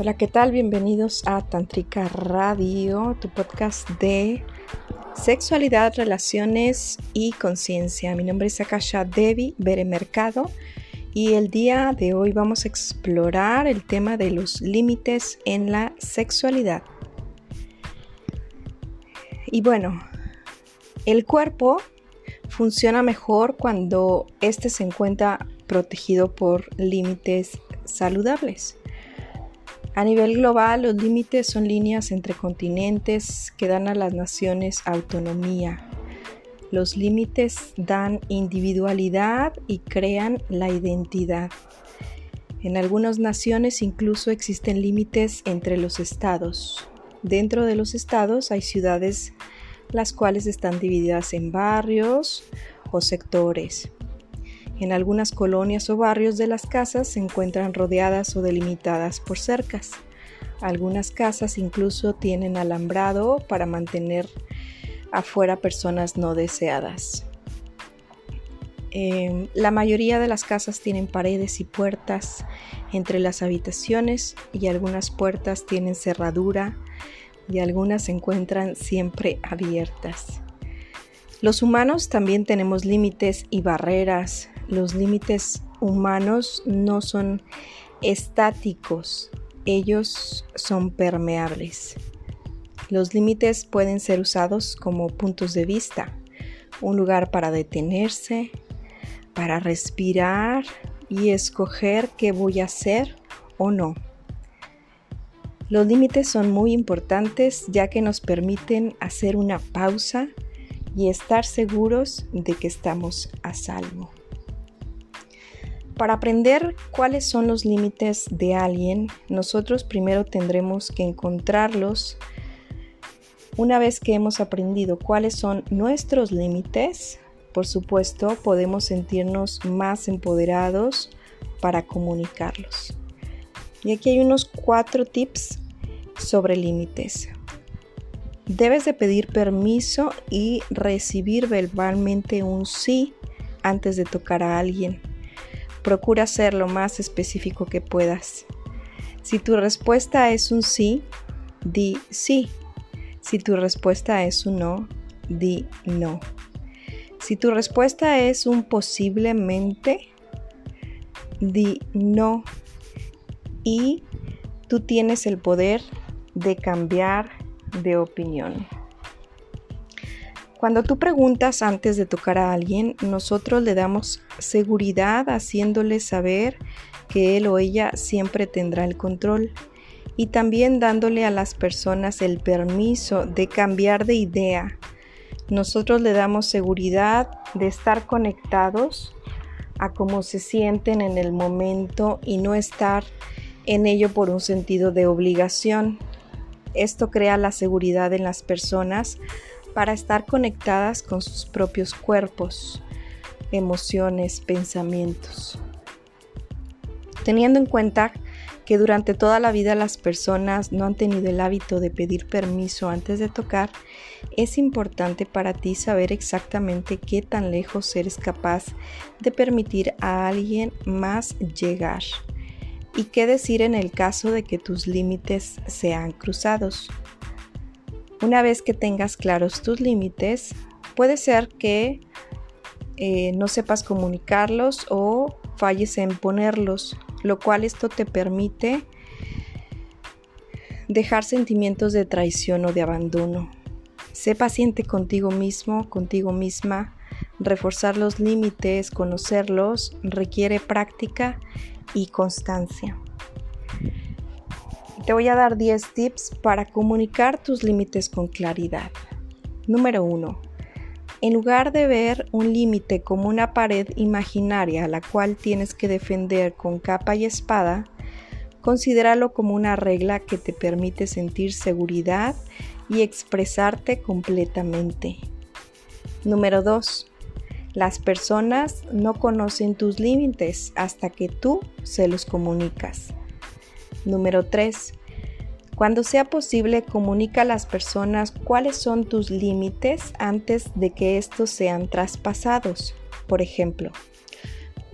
Hola, ¿qué tal? Bienvenidos a Tantrica Radio, tu podcast de sexualidad, relaciones y conciencia. Mi nombre es Akasha Devi Bere Mercado y el día de hoy vamos a explorar el tema de los límites en la sexualidad. Y bueno, el cuerpo funciona mejor cuando éste se encuentra protegido por límites saludables. A nivel global, los límites son líneas entre continentes que dan a las naciones autonomía. Los límites dan individualidad y crean la identidad. En algunas naciones incluso existen límites entre los estados. Dentro de los estados hay ciudades las cuales están divididas en barrios o sectores. En algunas colonias o barrios de las casas se encuentran rodeadas o delimitadas por cercas. Algunas casas incluso tienen alambrado para mantener afuera personas no deseadas. Em, la mayoría de las casas tienen paredes y puertas entre las habitaciones y algunas puertas tienen cerradura y algunas se encuentran siempre abiertas. Los humanos también tenemos límites y barreras los límites humanos no son estáticos, ellos son permeables. Los límites pueden ser usados como puntos de vista, un lugar para detenerse, para respirar y escoger qué voy a hacer o no. Los límites son muy importantes ya que nos permiten hacer una pausa y estar seguros de que estamos a salvo. Para aprender cuáles son los límites de alguien, nosotros primero tendremos que encontrarlos. Una vez que hemos aprendido cuáles son nuestros límites, por supuesto, podemos sentirnos más empoderados para comunicarlos. Y aquí hay unos cuatro tips sobre límites. Debes de pedir permiso y recibir verbalmente un sí antes de tocar a alguien. Procura ser lo más específico que puedas. Si tu respuesta es un sí, di sí. Si tu respuesta es un no, di no. Si tu respuesta es un posiblemente, di no. Y tú tienes el poder de cambiar de opinión. Cuando tú preguntas antes de tocar a alguien, nosotros le damos seguridad haciéndole saber que él o ella siempre tendrá el control y también dándole a las personas el permiso de cambiar de idea. Nosotros le damos seguridad de estar conectados a cómo se sienten en el momento y no estar en ello por un sentido de obligación. Esto crea la seguridad en las personas para estar conectadas con sus propios cuerpos, emociones, pensamientos. Teniendo en cuenta que durante toda la vida las personas no han tenido el hábito de pedir permiso antes de tocar, es importante para ti saber exactamente qué tan lejos eres capaz de permitir a alguien más llegar y qué decir en el caso de que tus límites sean cruzados. Una vez que tengas claros tus límites, puede ser que eh, no sepas comunicarlos o falles en ponerlos, lo cual esto te permite dejar sentimientos de traición o de abandono. Sé paciente contigo mismo, contigo misma. Reforzar los límites, conocerlos, requiere práctica y constancia. Te voy a dar 10 tips para comunicar tus límites con claridad. Número 1. En lugar de ver un límite como una pared imaginaria a la cual tienes que defender con capa y espada, considéralo como una regla que te permite sentir seguridad y expresarte completamente. Número 2. Las personas no conocen tus límites hasta que tú se los comunicas. Número 3. Cuando sea posible, comunica a las personas cuáles son tus límites antes de que estos sean traspasados. Por ejemplo,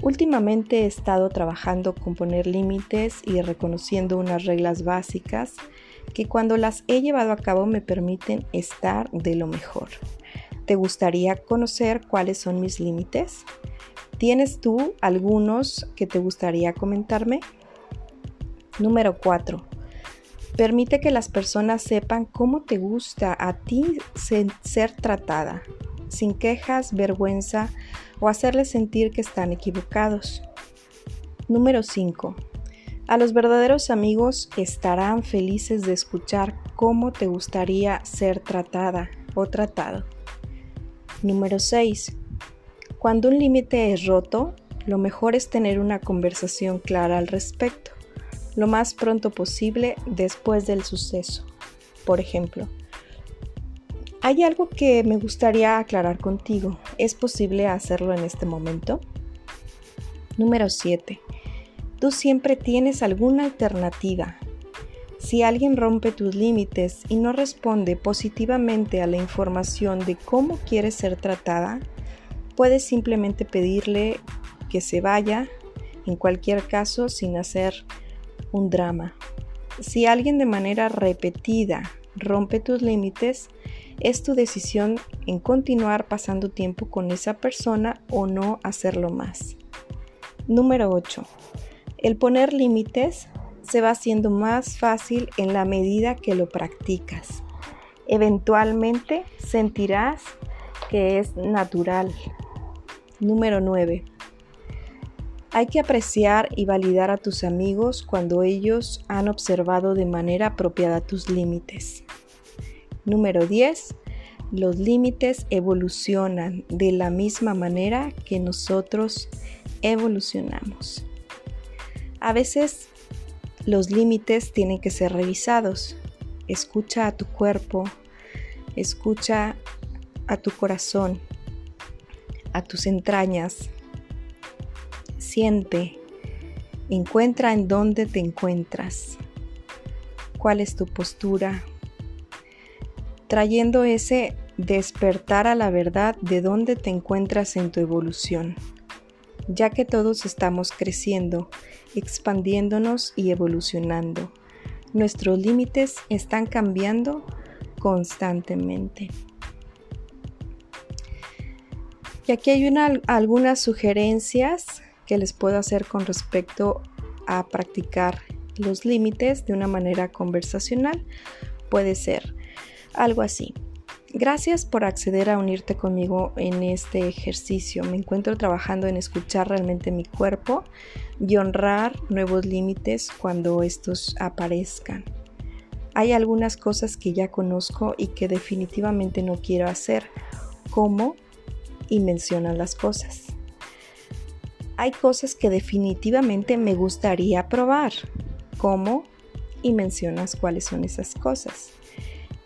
Últimamente he estado trabajando con poner límites y reconociendo unas reglas básicas que cuando las he llevado a cabo me permiten estar de lo mejor. ¿Te gustaría conocer cuáles son mis límites? ¿Tienes tú algunos que te gustaría comentarme? Número 4. Permite que las personas sepan cómo te gusta a ti ser tratada, sin quejas, vergüenza o hacerles sentir que están equivocados. Número 5. A los verdaderos amigos estarán felices de escuchar cómo te gustaría ser tratada o tratado. Número 6. Cuando un límite es roto, lo mejor es tener una conversación clara al respecto, lo más pronto posible después del suceso. Por ejemplo, hay algo que me gustaría aclarar contigo. ¿Es posible hacerlo en este momento? Número 7. Tú siempre tienes alguna alternativa. Si alguien rompe tus límites y no responde positivamente a la información de cómo quiere ser tratada, puedes simplemente pedirle que se vaya, en cualquier caso sin hacer un drama. Si alguien de manera repetida rompe tus límites, es tu decisión en continuar pasando tiempo con esa persona o no hacerlo más. Número 8. El poner límites se va haciendo más fácil en la medida que lo practicas. Eventualmente sentirás que es natural. Número 9. Hay que apreciar y validar a tus amigos cuando ellos han observado de manera apropiada tus límites. Número 10. Los límites evolucionan de la misma manera que nosotros evolucionamos. A veces los límites tienen que ser revisados. Escucha a tu cuerpo, escucha a tu corazón, a tus entrañas. Encuentra en dónde te encuentras, cuál es tu postura, trayendo ese despertar a la verdad de dónde te encuentras en tu evolución, ya que todos estamos creciendo expandiéndonos y evolucionando. Nuestros límites están cambiando constantemente. Y aquí hay algunas sugerencias que les puedo hacer con respecto a practicar los límites de una manera conversacional. Puede ser algo así. Gracias por acceder a unirte conmigo en este ejercicio. Me encuentro trabajando en escuchar realmente mi cuerpo y honrar nuevos límites cuando estos aparezcan. Hay algunas cosas que ya conozco y que definitivamente no quiero hacer, como y mencionan las cosas. Hay cosas que definitivamente me gustaría probar, como y mencionas cuáles son esas cosas.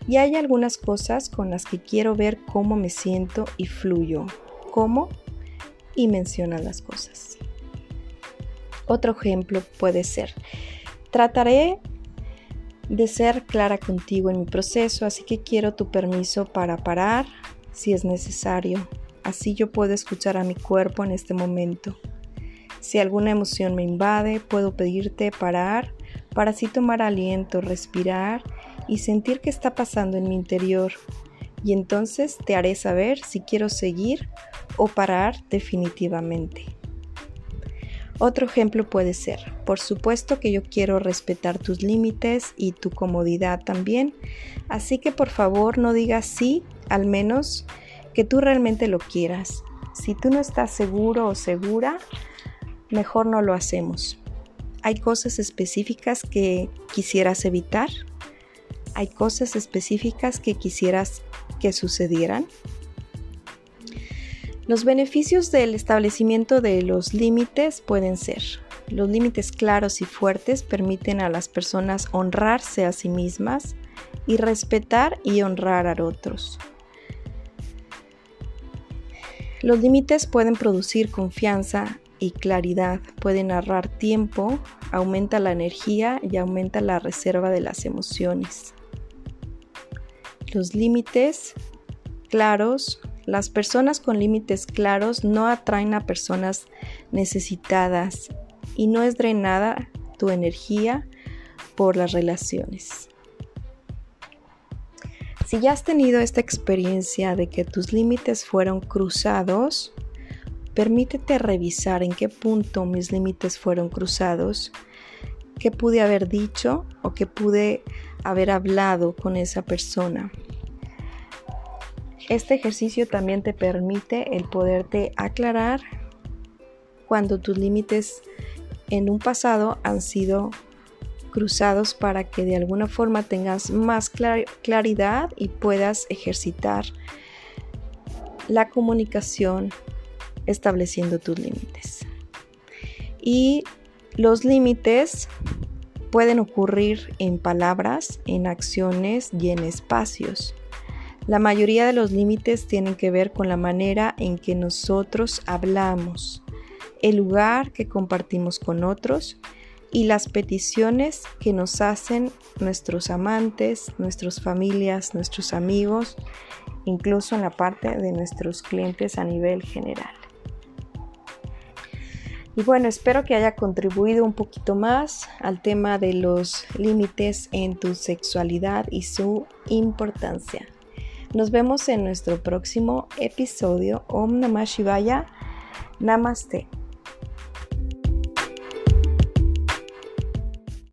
Y hay algunas cosas con las que quiero ver cómo me siento y fluyo. ¿Cómo? Y menciona las cosas. Otro ejemplo puede ser, trataré de ser clara contigo en mi proceso, así que quiero tu permiso para parar si es necesario. Así yo puedo escuchar a mi cuerpo en este momento. Si alguna emoción me invade, puedo pedirte parar para así tomar aliento, respirar y sentir qué está pasando en mi interior. Y entonces te haré saber si quiero seguir o parar definitivamente. Otro ejemplo puede ser, por supuesto que yo quiero respetar tus límites y tu comodidad también, así que por favor no digas sí, al menos que tú realmente lo quieras. Si tú no estás seguro o segura, mejor no lo hacemos. Hay cosas específicas que quisieras evitar hay cosas específicas que quisieras que sucedieran? Los beneficios del establecimiento de los límites pueden ser, los límites claros y fuertes permiten a las personas honrarse a sí mismas y respetar y honrar a otros. Los límites pueden producir confianza y claridad, pueden ahorrar tiempo, aumenta la energía y aumenta la reserva de las emociones los límites claros, las personas con límites claros no atraen a personas necesitadas y no es drenada tu energía por las relaciones. Si ya has tenido esta experiencia de que tus límites fueron cruzados, permítete revisar en qué punto mis límites fueron cruzados, qué pude haber dicho o qué pude haber hablado con esa persona. Este ejercicio también te permite el poderte aclarar cuando tus límites en un pasado han sido cruzados para que de alguna forma tengas más claridad y puedas ejercitar la comunicación estableciendo tus límites. Y los límites pueden ocurrir en palabras, en acciones y en espacios. La mayoría de los límites tienen que ver con la manera en que nosotros hablamos, el lugar que compartimos con otros y las peticiones que nos hacen nuestros amantes, nuestras familias, nuestros amigos, incluso en la parte de nuestros clientes a nivel general. Y bueno, espero que haya contribuido un poquito más al tema de los límites en tu sexualidad y su importancia. Nos vemos en nuestro próximo episodio. Om Namah Shivaya. Namaste.